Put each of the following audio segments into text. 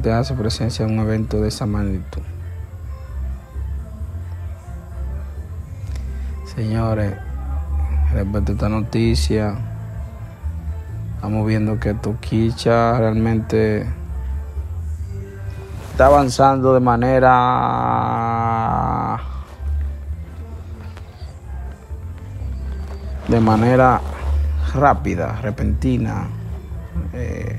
te hace presencia en un evento de esa magnitud. Señores, respecto a esta noticia, estamos viendo que Toquicha realmente está avanzando de manera de manera rápida, repentina. Eh,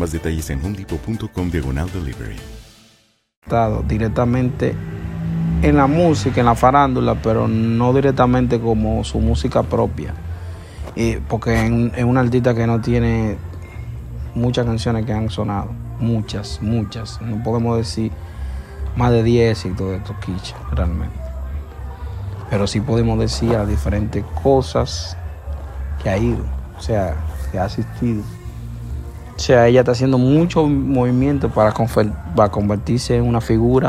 Más detalles en hundipo.com diagonal delivery. Directamente en la música, en la farándula, pero no directamente como su música propia. Y porque es un artista que no tiene muchas canciones que han sonado. Muchas, muchas. No podemos decir más de 10 éxitos de Toquicha, realmente. Pero sí podemos decir a diferentes cosas que ha ido, o sea, que ha asistido. O sea, ella está haciendo mucho movimiento para, para convertirse en una figura